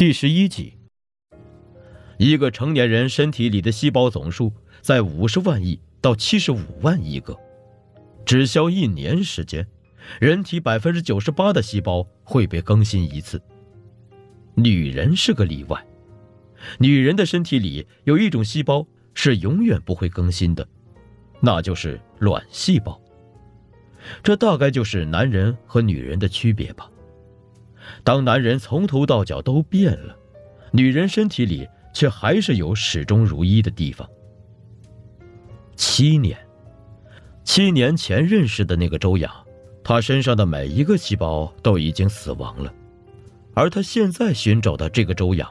第十一集。一个成年人身体里的细胞总数在五十万亿到七十五万亿个，只消一年时间，人体百分之九十八的细胞会被更新一次。女人是个例外，女人的身体里有一种细胞是永远不会更新的，那就是卵细胞。这大概就是男人和女人的区别吧。当男人从头到脚都变了，女人身体里却还是有始终如一的地方。七年，七年前认识的那个周洋，他身上的每一个细胞都已经死亡了，而他现在寻找的这个周洋，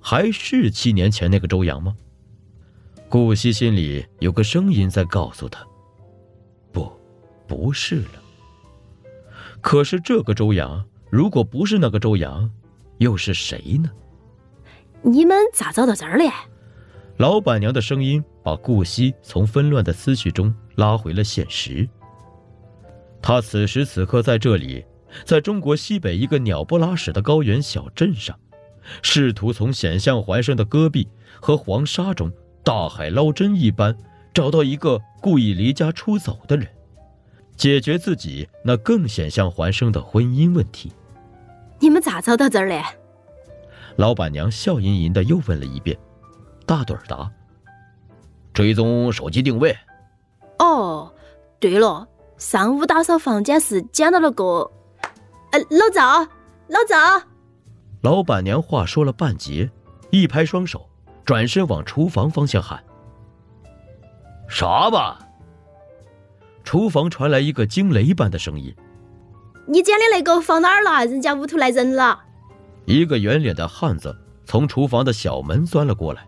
还是七年前那个周洋吗？顾惜心里有个声音在告诉他：“不，不是了。”可是这个周洋。如果不是那个周洋，又是谁呢？你们咋找到这儿的？老板娘的声音把顾惜从纷乱的思绪中拉回了现实。他此时此刻在这里，在中国西北一个鸟不拉屎的高原小镇上，试图从险象环生的戈壁和黄沙中大海捞针一般，找到一个故意离家出走的人，解决自己那更险象环生的婚姻问题。你们咋找到这儿的？老板娘笑吟吟的又问了一遍。大盹儿答：“追踪手机定位。”哦，对了，上午打扫房间时捡到了个……呃，老赵，老赵。老板娘话说了半截，一拍双手，转身往厨房方向喊：“啥吧？”厨房传来一个惊雷般的声音。你捡的那个放哪儿了？人家屋头来人了。一个圆脸的汉子从厨房的小门钻了过来，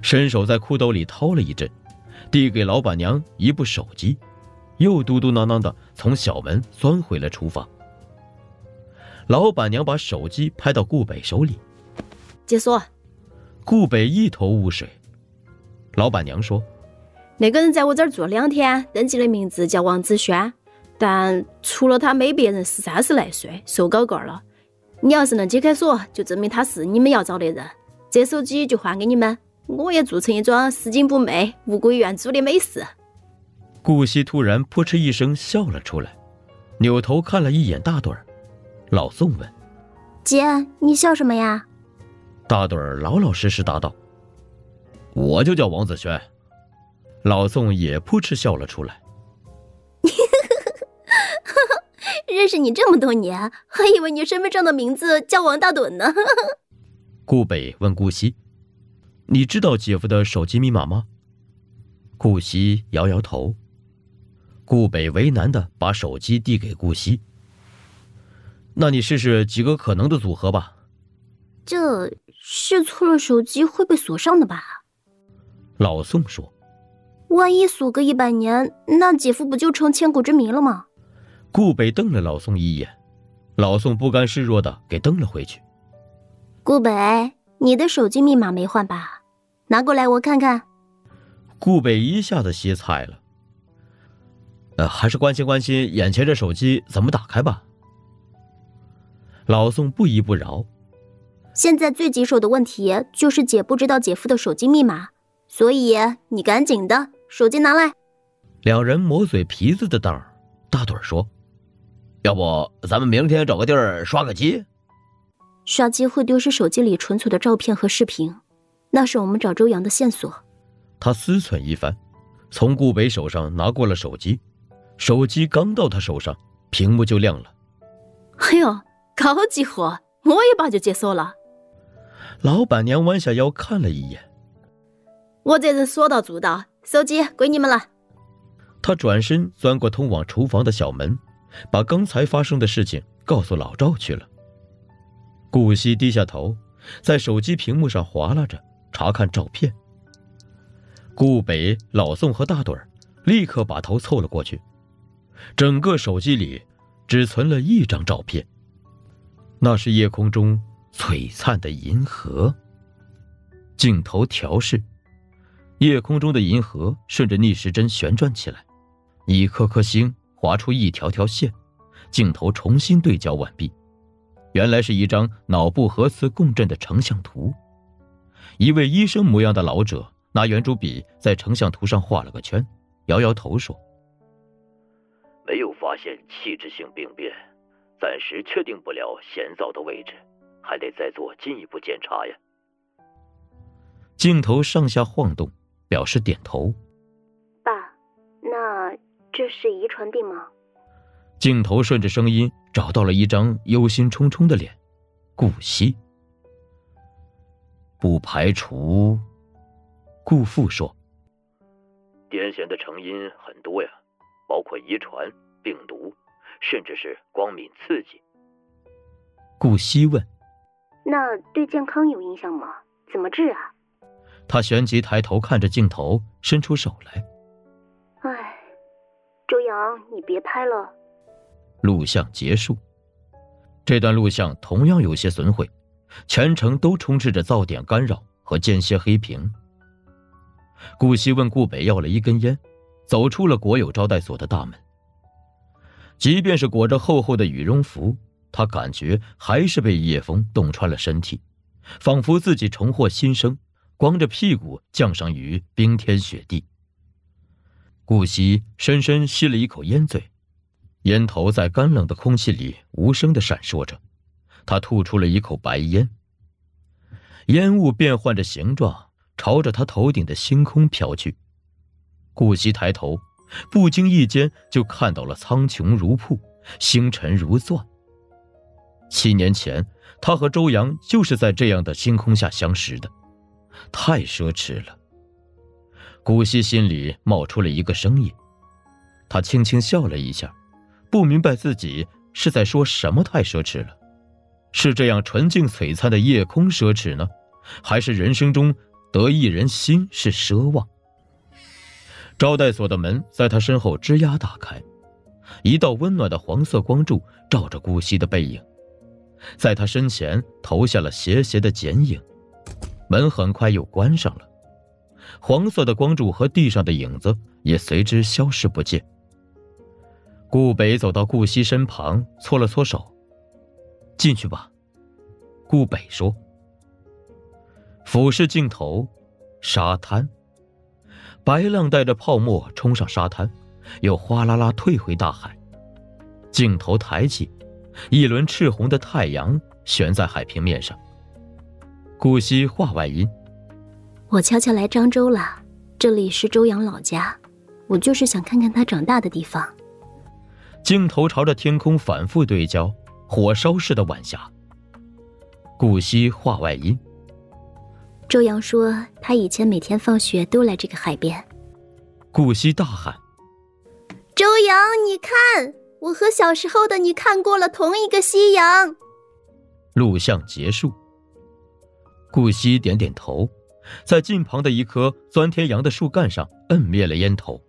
伸手在裤兜里掏了一阵，递给老板娘一部手机，又嘟嘟囔囔的从小门钻回了厨房。老板娘把手机拍到顾北手里，解锁。顾北一头雾水。老板娘说：“那个人在我这儿住了两天，登记的名字叫王子轩。”但除了他没别人，是三十来岁，瘦高个了。你要是能解开锁，就证明他是你们要找的人，这手机就还给你们。我也做成一桩拾金不昧、物归原主的美事。顾惜突然扑哧一声笑了出来，扭头看了一眼大盹儿。老宋问：“姐，你笑什么呀？”大盹儿老老实实答道：“我就叫王子轩。”老宋也扑哧笑了出来。认识你这么多年，还以为你身份证的名字叫王大盹呢。顾北问顾西：“你知道姐夫的手机密码吗？”顾西摇摇头。顾北为难的把手机递给顾西：“那你试试几个可能的组合吧。”这试错了，手机会被锁上的吧？老宋说：“万一锁个一百年，那姐夫不就成千古之谜了吗？”顾北瞪了老宋一眼，老宋不甘示弱的给瞪了回去。顾北，你的手机密码没换吧？拿过来我看看。顾北一下子歇菜了。呃，还是关心关心眼前这手机怎么打开吧。老宋不依不饶。现在最棘手的问题就是姐不知道姐夫的手机密码，所以你赶紧的，手机拿来。两人磨嘴皮子的当儿，大盹说。要不咱们明天找个地儿刷个机？刷机会丢失手机里存储的照片和视频，那是我们找周阳的线索。他思忖一番，从顾北手上拿过了手机。手机刚到他手上，屏幕就亮了。哎呦，高级货！我一把就解锁了。老板娘弯下腰看了一眼，我这人说到做到，手机归你们了。他转身钻过通往厨房的小门。把刚才发生的事情告诉老赵去了。顾惜低下头，在手机屏幕上划拉着查看照片。顾北、老宋和大盹儿立刻把头凑了过去。整个手机里只存了一张照片，那是夜空中璀璨的银河。镜头调试，夜空中的银河顺着逆时针旋转起来，一颗颗星。划出一条条线，镜头重新对焦完毕。原来是一张脑部核磁共振的成像图。一位医生模样的老者拿圆珠笔在成像图上画了个圈，摇摇头说：“没有发现器质性病变，暂时确定不了先灶的位置，还得再做进一步检查呀。”镜头上下晃动，表示点头。这是遗传病吗？镜头顺着声音找到了一张忧心忡忡的脸，顾惜。不排除。顾父说：“癫痫的成因很多呀，包括遗传、病毒，甚至是光敏刺激。”顾惜问：“那对健康有影响吗？怎么治啊？”他旋即抬头看着镜头，伸出手来。你别拍了。录像结束，这段录像同样有些损毁，全程都充斥着噪点干扰和间歇黑屏。顾惜问顾北要了一根烟，走出了国有招待所的大门。即便是裹着厚厚的羽绒服，他感觉还是被夜风冻穿了身体，仿佛自己重获新生。光着屁股降生于冰天雪地。顾惜深深吸了一口烟嘴，烟头在干冷的空气里无声的闪烁着。他吐出了一口白烟，烟雾变换着形状，朝着他头顶的星空飘去。顾惜抬头，不经意间就看到了苍穹如瀑，星辰如钻。七年前，他和周阳就是在这样的星空下相识的。太奢侈了。古希心里冒出了一个声音，他轻轻笑了一下，不明白自己是在说什么太奢侈了，是这样纯净璀璨的夜空奢侈呢，还是人生中得一人心是奢望？招待所的门在他身后吱呀打开，一道温暖的黄色光柱照着顾惜的背影，在他身前投下了斜斜的剪影。门很快又关上了，黄色的光柱和地上的影子也随之消失不见。顾北走到顾惜身旁，搓了搓手：“进去吧。”顾北说。俯视镜头，沙滩，白浪带着泡沫冲上沙滩，又哗啦啦退回大海。镜头抬起，一轮赤红的太阳悬在海平面上。顾惜话外音：“我悄悄来漳州了，这里是周阳老家，我就是想看看他长大的地方。”镜头朝着天空反复对焦，火烧似的晚霞。顾惜话外音：“周阳说他以前每天放学都来这个海边。”顾惜大喊：“周阳，你看，我和小时候的你看过了同一个夕阳。”录像结束。顾惜点点头，在近旁的一棵钻天杨的树干上摁灭了烟头。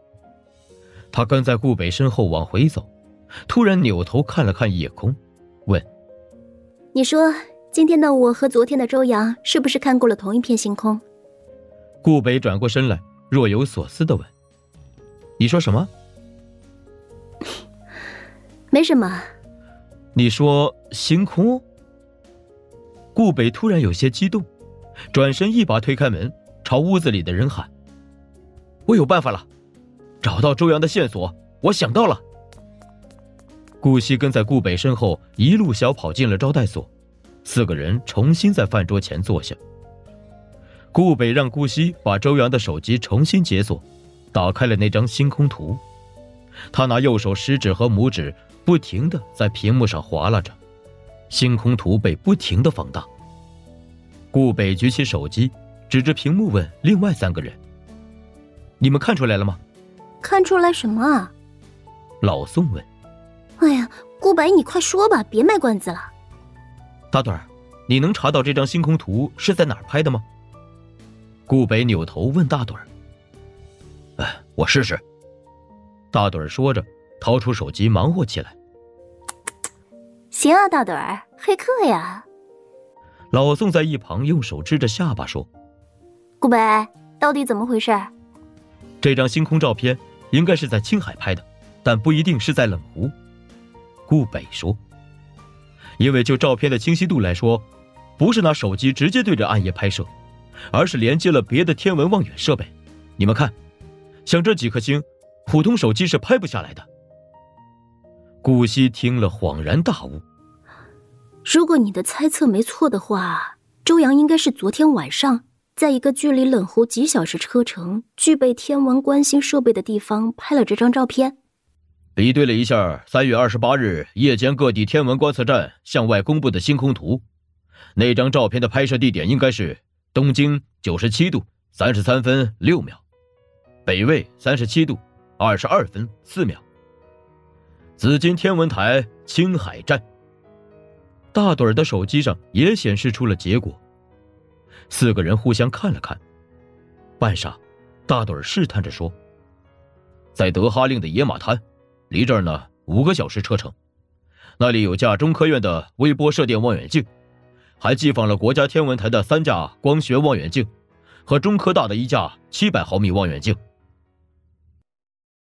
他跟在顾北身后往回走，突然扭头看了看夜空，问：“你说今天的我和昨天的周阳是不是看过了同一片星空？”顾北转过身来，若有所思的问：“你说什么？”“没什么。”“你说星空？”顾北突然有些激动，转身一把推开门，朝屋子里的人喊：“我有办法了，找到周阳的线索，我想到了。”顾惜跟在顾北身后，一路小跑进了招待所，四个人重新在饭桌前坐下。顾北让顾惜把周阳的手机重新解锁，打开了那张星空图，他拿右手食指和拇指不停的在屏幕上划拉着。星空图被不停的放大。顾北举起手机，指着屏幕问另外三个人：“你们看出来了吗？”“看出来什么啊？”老宋问。“哎呀，顾北，你快说吧，别卖关子了。”“大盹儿，你能查到这张星空图是在哪儿拍的吗？”顾北扭头问大盹儿。“哎，我试试。”大盹儿说着，掏出手机忙活起来。行啊，大盹儿，黑客呀！老宋在一旁用手支着下巴说：“顾北，到底怎么回事？这张星空照片应该是在青海拍的，但不一定是在冷湖。”顾北说。因为就照片的清晰度来说，不是拿手机直接对着暗夜拍摄，而是连接了别的天文望远设备。你们看，像这几颗星，普通手机是拍不下来的。顾惜听了，恍然大悟。如果你的猜测没错的话，周阳应该是昨天晚上，在一个距离冷湖几小时车程、具备天文观星设备的地方拍了这张照片。比对了一下三月二十八日夜间各地天文观测站向外公布的星空图，那张照片的拍摄地点应该是东经九十七度三十三分六秒，北纬三十七度二十二分四秒。紫金天文台青海站，大盹儿的手机上也显示出了结果。四个人互相看了看，半晌，大盹儿试探着说：“在德哈令的野马滩，离这儿呢五个小时车程，那里有架中科院的微波射电望远镜，还寄放了国家天文台的三架光学望远镜，和中科大的一架七百毫米望远镜。”